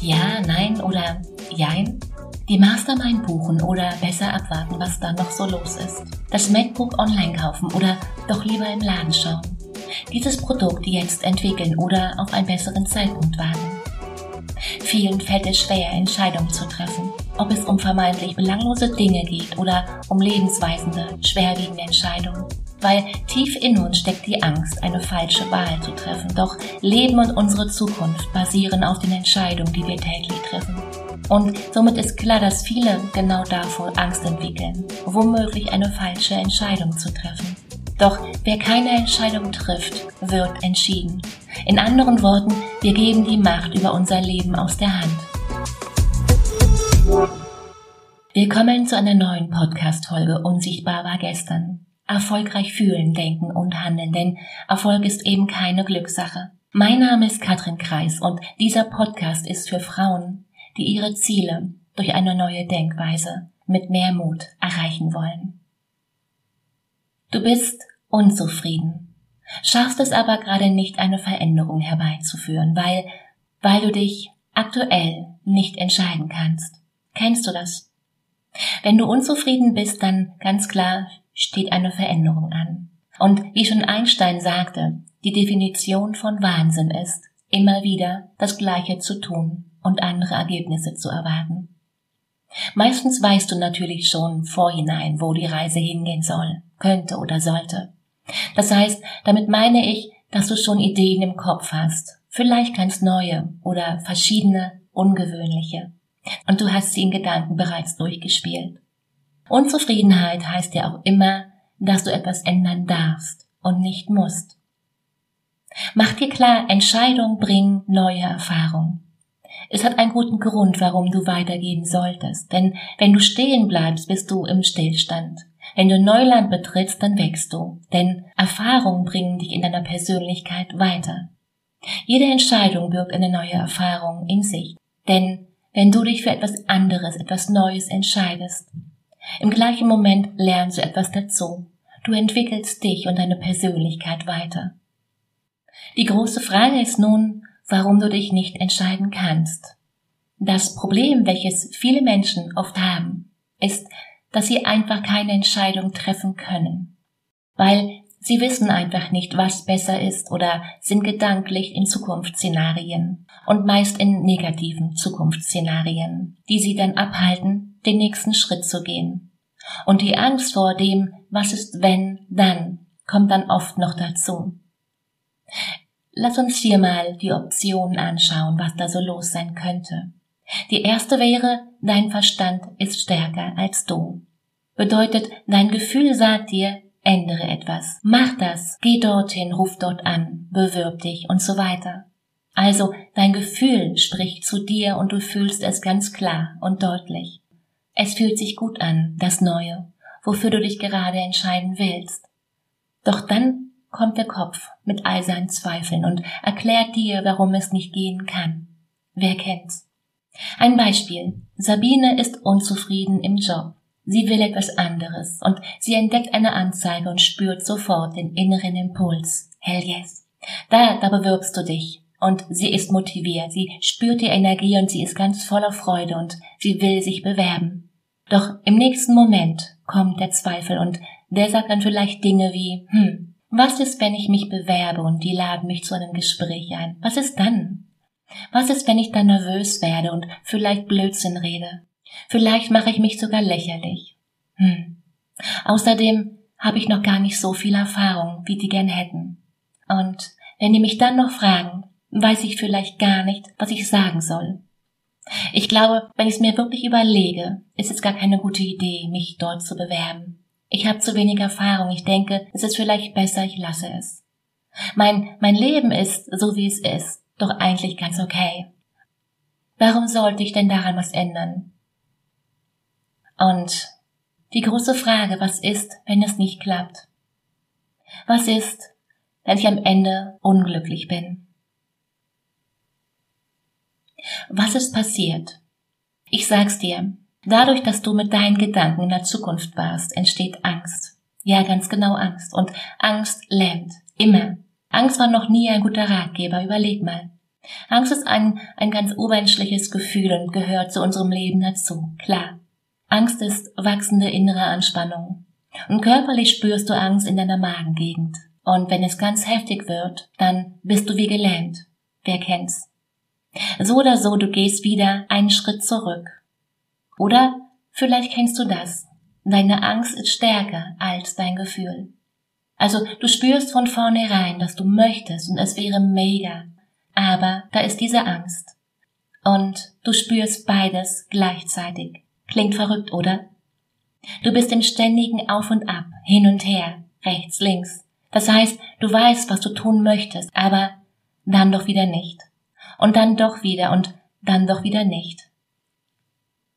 Ja, nein oder jein? Die Mastermind buchen oder besser abwarten, was da noch so los ist. Das MacBook online kaufen oder doch lieber im Laden schauen. Dieses Produkt jetzt entwickeln oder auf einen besseren Zeitpunkt warten. Vielen fällt es schwer, Entscheidungen zu treffen, ob es um vermeintlich belanglose Dinge geht oder um lebensweisende, schwerwiegende Entscheidungen. Weil tief in uns steckt die Angst, eine falsche Wahl zu treffen. Doch Leben und unsere Zukunft basieren auf den Entscheidungen, die wir täglich treffen. Und somit ist klar, dass viele genau davor Angst entwickeln, womöglich eine falsche Entscheidung zu treffen. Doch wer keine Entscheidung trifft, wird entschieden. In anderen Worten, wir geben die Macht über unser Leben aus der Hand. Willkommen zu einer neuen Podcast-Folge Unsichtbar war gestern. Erfolgreich fühlen, denken und handeln, denn Erfolg ist eben keine Glückssache. Mein Name ist Katrin Kreis und dieser Podcast ist für Frauen, die ihre Ziele durch eine neue Denkweise mit mehr Mut erreichen wollen. Du bist unzufrieden, schaffst es aber gerade nicht, eine Veränderung herbeizuführen, weil, weil du dich aktuell nicht entscheiden kannst. Kennst du das? Wenn du unzufrieden bist, dann ganz klar steht eine Veränderung an. Und wie schon Einstein sagte, die Definition von Wahnsinn ist, immer wieder das Gleiche zu tun und andere Ergebnisse zu erwarten. Meistens weißt du natürlich schon vorhinein, wo die Reise hingehen soll, könnte oder sollte. Das heißt, damit meine ich, dass du schon Ideen im Kopf hast, vielleicht ganz neue oder verschiedene, ungewöhnliche. Und du hast sie in Gedanken bereits durchgespielt. Unzufriedenheit heißt ja auch immer, dass du etwas ändern darfst und nicht musst. Mach dir klar, Entscheidungen bringen neue Erfahrungen. Es hat einen guten Grund, warum du weitergehen solltest. Denn wenn du stehen bleibst, bist du im Stillstand. Wenn du Neuland betrittst, dann wächst du. Denn Erfahrungen bringen dich in deiner Persönlichkeit weiter. Jede Entscheidung birgt eine neue Erfahrung in sich. Denn wenn du dich für etwas anderes, etwas Neues entscheidest, im gleichen Moment lernst du etwas dazu. Du entwickelst dich und deine Persönlichkeit weiter. Die große Frage ist nun, warum du dich nicht entscheiden kannst. Das Problem, welches viele Menschen oft haben, ist, dass sie einfach keine Entscheidung treffen können, weil sie wissen einfach nicht, was besser ist oder sind gedanklich in Zukunftsszenarien und meist in negativen Zukunftsszenarien, die sie dann abhalten, den nächsten Schritt zu gehen. Und die Angst vor dem, was ist wenn, dann, kommt dann oft noch dazu. Lass uns hier mal die Optionen anschauen, was da so los sein könnte. Die erste wäre, dein Verstand ist stärker als du. Bedeutet, dein Gefühl sagt dir, ändere etwas, mach das, geh dorthin, ruf dort an, bewirb dich und so weiter. Also dein Gefühl spricht zu dir und du fühlst es ganz klar und deutlich. Es fühlt sich gut an, das Neue, wofür du dich gerade entscheiden willst. Doch dann kommt der Kopf mit all seinen Zweifeln und erklärt dir, warum es nicht gehen kann. Wer kennt's? Ein Beispiel. Sabine ist unzufrieden im Job. Sie will etwas anderes und sie entdeckt eine Anzeige und spürt sofort den inneren Impuls. Hell yes. Da, da bewirbst du dich. Und sie ist motiviert, sie spürt die Energie und sie ist ganz voller Freude und sie will sich bewerben. Doch im nächsten Moment kommt der Zweifel und der sagt dann vielleicht Dinge wie, hm, was ist, wenn ich mich bewerbe und die laden mich zu einem Gespräch ein? Was ist dann? Was ist, wenn ich dann nervös werde und vielleicht Blödsinn rede? Vielleicht mache ich mich sogar lächerlich. Hm. Außerdem habe ich noch gar nicht so viel Erfahrung, wie die gern hätten. Und wenn die mich dann noch fragen, weiß ich vielleicht gar nicht, was ich sagen soll. Ich glaube, wenn ich es mir wirklich überlege, ist es gar keine gute Idee, mich dort zu bewerben. Ich habe zu wenig Erfahrung. Ich denke, es ist vielleicht besser, ich lasse es. Mein, mein Leben ist so, wie es ist, doch eigentlich ganz okay. Warum sollte ich denn daran was ändern? Und die große Frage, was ist, wenn es nicht klappt? Was ist, wenn ich am Ende unglücklich bin? Was ist passiert? Ich sag's dir, Dadurch, dass du mit deinen Gedanken in der Zukunft warst, entsteht Angst. Ja, ganz genau Angst. Und Angst lähmt. Immer. Angst war noch nie ein guter Ratgeber. Überleg mal. Angst ist ein, ein ganz urmenschliches Gefühl und gehört zu unserem Leben dazu, klar. Angst ist wachsende innere Anspannung. Und körperlich spürst du Angst in deiner Magengegend. Und wenn es ganz heftig wird, dann bist du wie gelähmt. Wer kennt's? So oder so, du gehst wieder einen Schritt zurück. Oder vielleicht kennst du das. Deine Angst ist stärker als dein Gefühl. Also du spürst von vornherein, dass du möchtest und es wäre mega. Aber da ist diese Angst. Und du spürst beides gleichzeitig. Klingt verrückt, oder? Du bist im ständigen Auf und Ab, hin und her, rechts, links. Das heißt, du weißt, was du tun möchtest, aber dann doch wieder nicht. Und dann doch wieder und dann doch wieder nicht.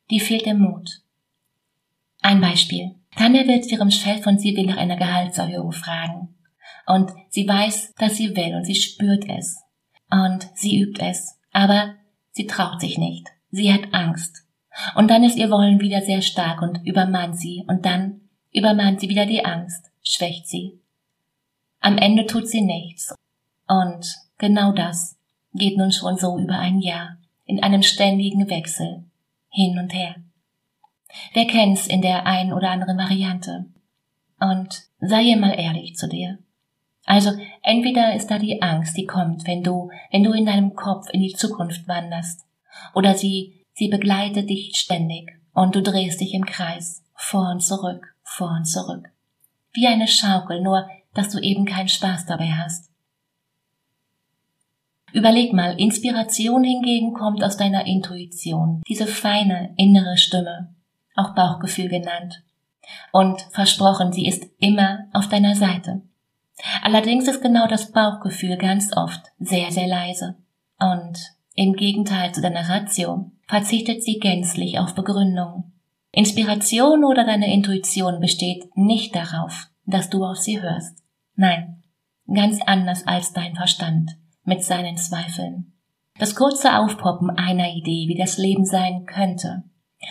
Die fehlt der Mut. Ein Beispiel. Tanja wird ihrem und sie will nach einer Gehaltserhöhung fragen. Und sie weiß, dass sie will und sie spürt es. Und sie übt es. Aber sie traut sich nicht. Sie hat Angst. Und dann ist ihr Wollen wieder sehr stark und übermannt sie. Und dann übermannt sie wieder die Angst, schwächt sie. Am Ende tut sie nichts. Und genau das geht nun schon so über ein Jahr in einem ständigen Wechsel hin und her. Wer kennt's in der ein oder anderen Variante? Und sei mal ehrlich zu dir. Also entweder ist da die Angst, die kommt, wenn du, wenn du in deinem Kopf in die Zukunft wanderst, oder sie, sie begleitet dich ständig und du drehst dich im Kreis, vor und zurück, vor und zurück. Wie eine Schaukel, nur dass du eben keinen Spaß dabei hast. Überleg mal, Inspiration hingegen kommt aus deiner Intuition, diese feine innere Stimme, auch Bauchgefühl genannt. Und versprochen, sie ist immer auf deiner Seite. Allerdings ist genau das Bauchgefühl ganz oft sehr, sehr leise. Und im Gegenteil zu deiner Ratio verzichtet sie gänzlich auf Begründung. Inspiration oder deine Intuition besteht nicht darauf, dass du auf sie hörst. Nein, ganz anders als dein Verstand mit seinen Zweifeln. Das kurze Aufpoppen einer Idee, wie das Leben sein könnte,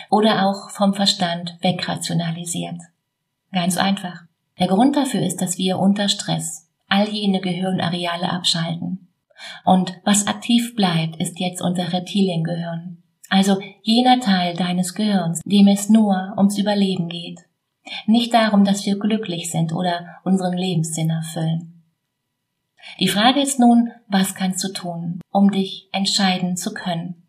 oder auch vom Verstand wegrationalisiert. Ganz einfach. Der Grund dafür ist, dass wir unter Stress all jene Gehirnareale abschalten. Und was aktiv bleibt, ist jetzt unser Reptiliengehirn. Also jener Teil deines Gehirns, dem es nur ums Überleben geht. Nicht darum, dass wir glücklich sind oder unseren Lebenssinn erfüllen. Die Frage ist nun, was kannst du tun, um dich entscheiden zu können?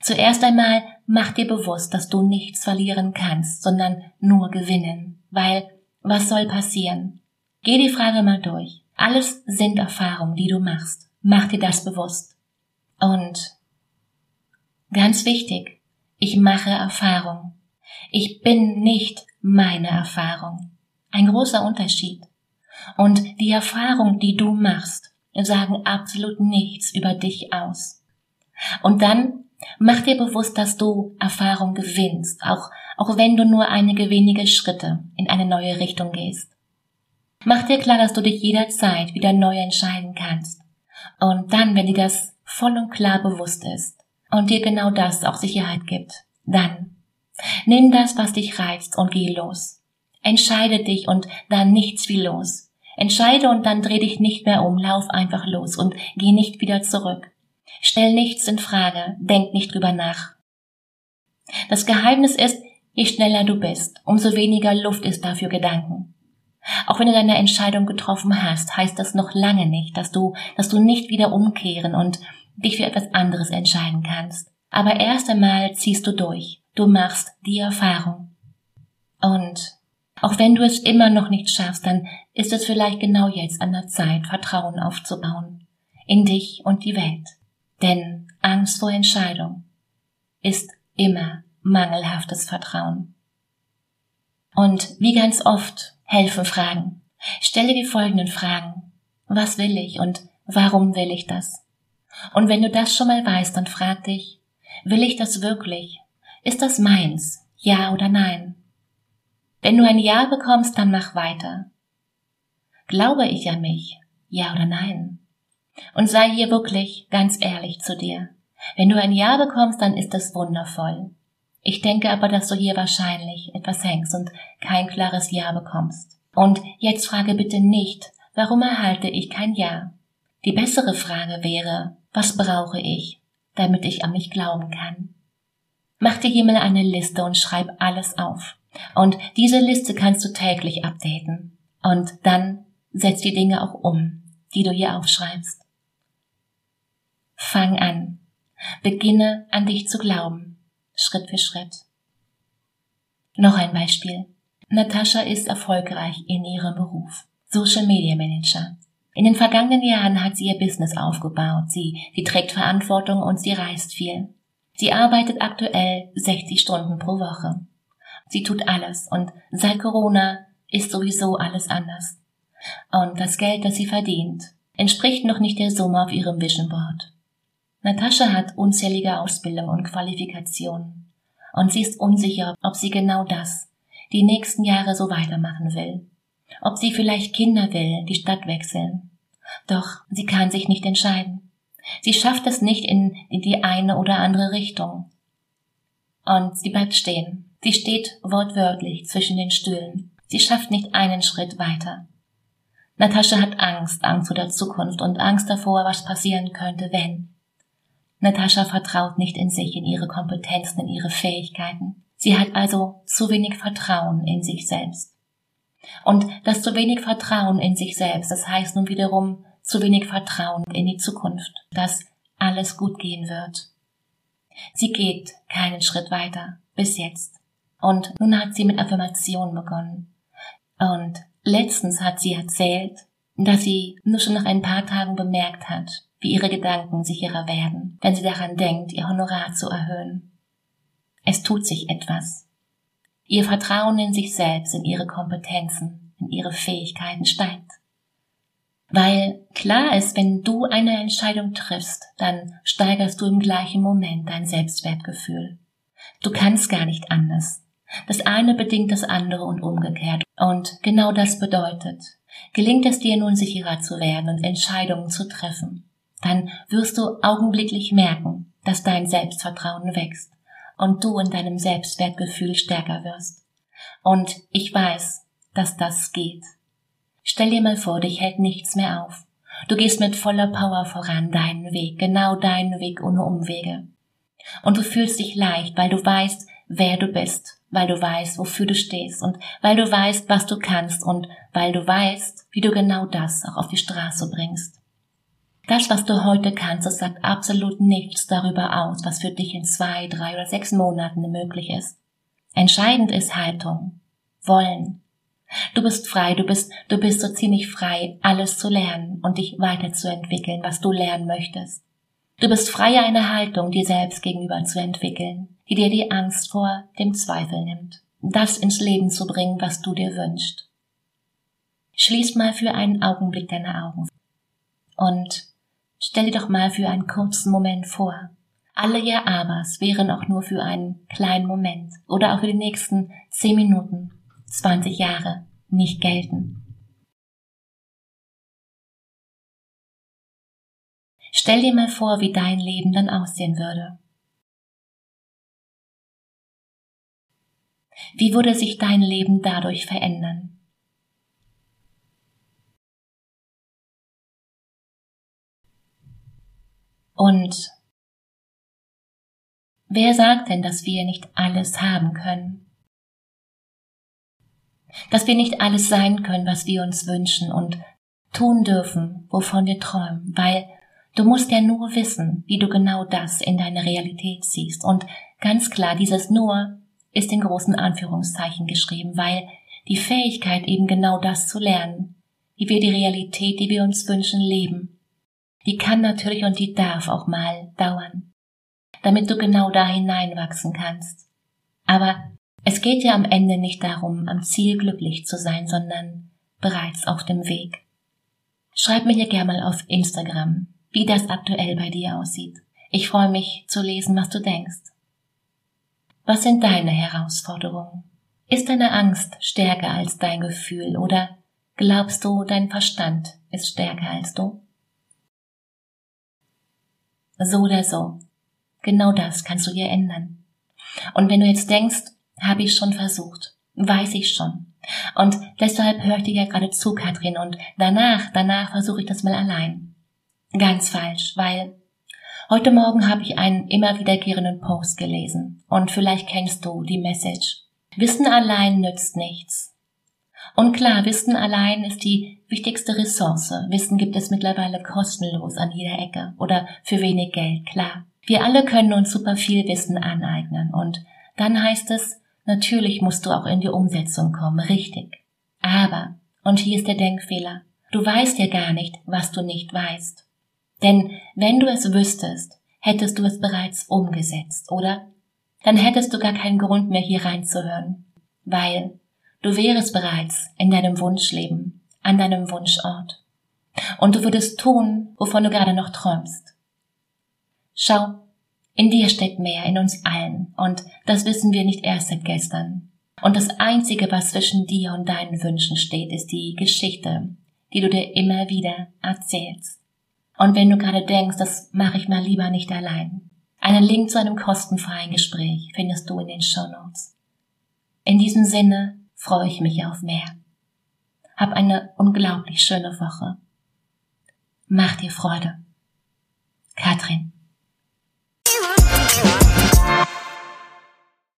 Zuerst einmal mach dir bewusst, dass du nichts verlieren kannst, sondern nur gewinnen. Weil, was soll passieren? Geh die Frage mal durch. Alles sind Erfahrungen, die du machst. Mach dir das bewusst. Und ganz wichtig, ich mache Erfahrung. Ich bin nicht meine Erfahrung. Ein großer Unterschied. Und die Erfahrung, die du machst, sagen absolut nichts über dich aus. Und dann Mach dir bewusst, dass du Erfahrung gewinnst, auch, auch wenn du nur einige wenige Schritte in eine neue Richtung gehst. Mach dir klar, dass du dich jederzeit wieder neu entscheiden kannst. Und dann, wenn dir das voll und klar bewusst ist und dir genau das auch Sicherheit gibt, dann nimm das, was dich reizt und geh los. Entscheide dich und dann nichts wie los. Entscheide und dann dreh dich nicht mehr um, lauf einfach los und geh nicht wieder zurück. Stell nichts in Frage, denk nicht drüber nach. Das Geheimnis ist, je schneller du bist, umso weniger Luft ist dafür Gedanken. Auch wenn du deine Entscheidung getroffen hast, heißt das noch lange nicht, dass du, dass du nicht wieder umkehren und dich für etwas anderes entscheiden kannst. Aber erst einmal ziehst du durch. Du machst die Erfahrung. Und auch wenn du es immer noch nicht schaffst, dann ist es vielleicht genau jetzt an der Zeit, Vertrauen aufzubauen. In dich und die Welt. Denn Angst vor Entscheidung ist immer mangelhaftes Vertrauen. Und wie ganz oft helfen Fragen. Stelle die folgenden Fragen. Was will ich und warum will ich das? Und wenn du das schon mal weißt, dann frag dich, will ich das wirklich? Ist das meins? Ja oder nein? Wenn du ein Ja bekommst, dann mach weiter. Glaube ich an mich? Ja oder nein? Und sei hier wirklich ganz ehrlich zu dir. Wenn du ein Ja bekommst, dann ist das wundervoll. Ich denke aber, dass du hier wahrscheinlich etwas hängst und kein klares Ja bekommst. Und jetzt frage bitte nicht, warum erhalte ich kein Ja? Die bessere Frage wäre, was brauche ich, damit ich an mich glauben kann? Mach dir hier mal eine Liste und schreib alles auf. Und diese Liste kannst du täglich updaten. Und dann setz die Dinge auch um, die du hier aufschreibst. Fang an. Beginne an dich zu glauben. Schritt für Schritt. Noch ein Beispiel. Natascha ist erfolgreich in ihrem Beruf. Social Media Manager. In den vergangenen Jahren hat sie ihr Business aufgebaut. Sie, sie trägt Verantwortung und sie reist viel. Sie arbeitet aktuell 60 Stunden pro Woche. Sie tut alles und seit Corona ist sowieso alles anders. Und das Geld, das sie verdient, entspricht noch nicht der Summe auf ihrem Vision Board. Natascha hat unzählige Ausbildung und Qualifikationen. Und sie ist unsicher, ob sie genau das die nächsten Jahre so weitermachen will. Ob sie vielleicht Kinder will, die Stadt wechseln. Doch sie kann sich nicht entscheiden. Sie schafft es nicht in, in die eine oder andere Richtung. Und sie bleibt stehen. Sie steht wortwörtlich zwischen den Stühlen. Sie schafft nicht einen Schritt weiter. Natascha hat Angst, Angst vor der Zukunft und Angst davor, was passieren könnte, wenn. Natascha vertraut nicht in sich, in ihre Kompetenzen, in ihre Fähigkeiten. Sie hat also zu wenig Vertrauen in sich selbst. Und das zu wenig Vertrauen in sich selbst, das heißt nun wiederum zu wenig Vertrauen in die Zukunft, dass alles gut gehen wird. Sie geht keinen Schritt weiter, bis jetzt. Und nun hat sie mit Affirmation begonnen. Und letztens hat sie erzählt, dass sie nur schon nach ein paar Tagen bemerkt hat, wie ihre Gedanken sicherer werden, wenn sie daran denkt, ihr Honorar zu erhöhen. Es tut sich etwas. Ihr Vertrauen in sich selbst, in ihre Kompetenzen, in ihre Fähigkeiten steigt. Weil klar ist, wenn du eine Entscheidung triffst, dann steigerst du im gleichen Moment dein Selbstwertgefühl. Du kannst gar nicht anders. Das eine bedingt das andere und umgekehrt. Und genau das bedeutet, gelingt es dir nun sicherer zu werden und Entscheidungen zu treffen, dann wirst du augenblicklich merken, dass dein Selbstvertrauen wächst und du in deinem Selbstwertgefühl stärker wirst. Und ich weiß, dass das geht. Stell dir mal vor, dich hält nichts mehr auf. Du gehst mit voller Power voran deinen Weg, genau deinen Weg ohne Umwege. Und du fühlst dich leicht, weil du weißt, wer du bist, weil du weißt, wofür du stehst und weil du weißt, was du kannst und weil du weißt, wie du genau das auch auf die Straße bringst. Das, was du heute kannst, das sagt absolut nichts darüber aus, was für dich in zwei, drei oder sechs Monaten möglich ist. Entscheidend ist Haltung, Wollen. Du bist frei, du bist, du bist so ziemlich frei, alles zu lernen und dich weiterzuentwickeln, was du lernen möchtest. Du bist frei, eine Haltung dir selbst gegenüber zu entwickeln, die dir die Angst vor dem Zweifel nimmt, das ins Leben zu bringen, was du dir wünschst. Schließ mal für einen Augenblick deine Augen und Stell dir doch mal für einen kurzen Moment vor. Alle Ja-Abers wären auch nur für einen kleinen Moment oder auch für die nächsten zehn Minuten, 20 Jahre nicht gelten. Stell dir mal vor, wie dein Leben dann aussehen würde. Wie würde sich dein Leben dadurch verändern? Und wer sagt denn, dass wir nicht alles haben können? Dass wir nicht alles sein können, was wir uns wünschen und tun dürfen, wovon wir träumen, weil du musst ja nur wissen, wie du genau das in deine Realität ziehst. Und ganz klar, dieses nur ist in großen Anführungszeichen geschrieben, weil die Fähigkeit eben genau das zu lernen, wie wir die Realität, die wir uns wünschen, leben, die kann natürlich und die darf auch mal dauern, damit du genau da hineinwachsen kannst. Aber es geht ja am Ende nicht darum, am Ziel glücklich zu sein, sondern bereits auf dem Weg. Schreib mir hier gerne mal auf Instagram, wie das aktuell bei dir aussieht. Ich freue mich zu lesen, was du denkst. Was sind deine Herausforderungen? Ist deine Angst stärker als dein Gefühl oder glaubst du, dein Verstand ist stärker als du? So oder so. Genau das kannst du dir ändern. Und wenn du jetzt denkst, habe ich schon versucht, weiß ich schon. Und deshalb höre ich dir ja gerade zu, Katrin, und danach, danach versuche ich das mal allein. Ganz falsch, weil heute Morgen habe ich einen immer wiederkehrenden Post gelesen und vielleicht kennst du die Message. Wissen allein nützt nichts. Und klar, Wissen allein ist die wichtigste Ressource. Wissen gibt es mittlerweile kostenlos an jeder Ecke oder für wenig Geld, klar. Wir alle können uns super viel Wissen aneignen und dann heißt es, natürlich musst du auch in die Umsetzung kommen, richtig. Aber, und hier ist der Denkfehler, du weißt ja gar nicht, was du nicht weißt. Denn wenn du es wüsstest, hättest du es bereits umgesetzt, oder? Dann hättest du gar keinen Grund mehr hier reinzuhören, weil du wärest bereits in deinem Wunschleben, an deinem Wunschort. Und du würdest tun, wovon du gerade noch träumst. Schau, in dir steckt mehr, in uns allen, und das wissen wir nicht erst seit gestern. Und das Einzige, was zwischen dir und deinen Wünschen steht, ist die Geschichte, die du dir immer wieder erzählst. Und wenn du gerade denkst, das mache ich mal lieber nicht allein, einen Link zu einem kostenfreien Gespräch findest du in den Show Notes. In diesem Sinne freue ich mich auf mehr. Hab eine unglaublich schöne Woche. Mach dir Freude. Katrin.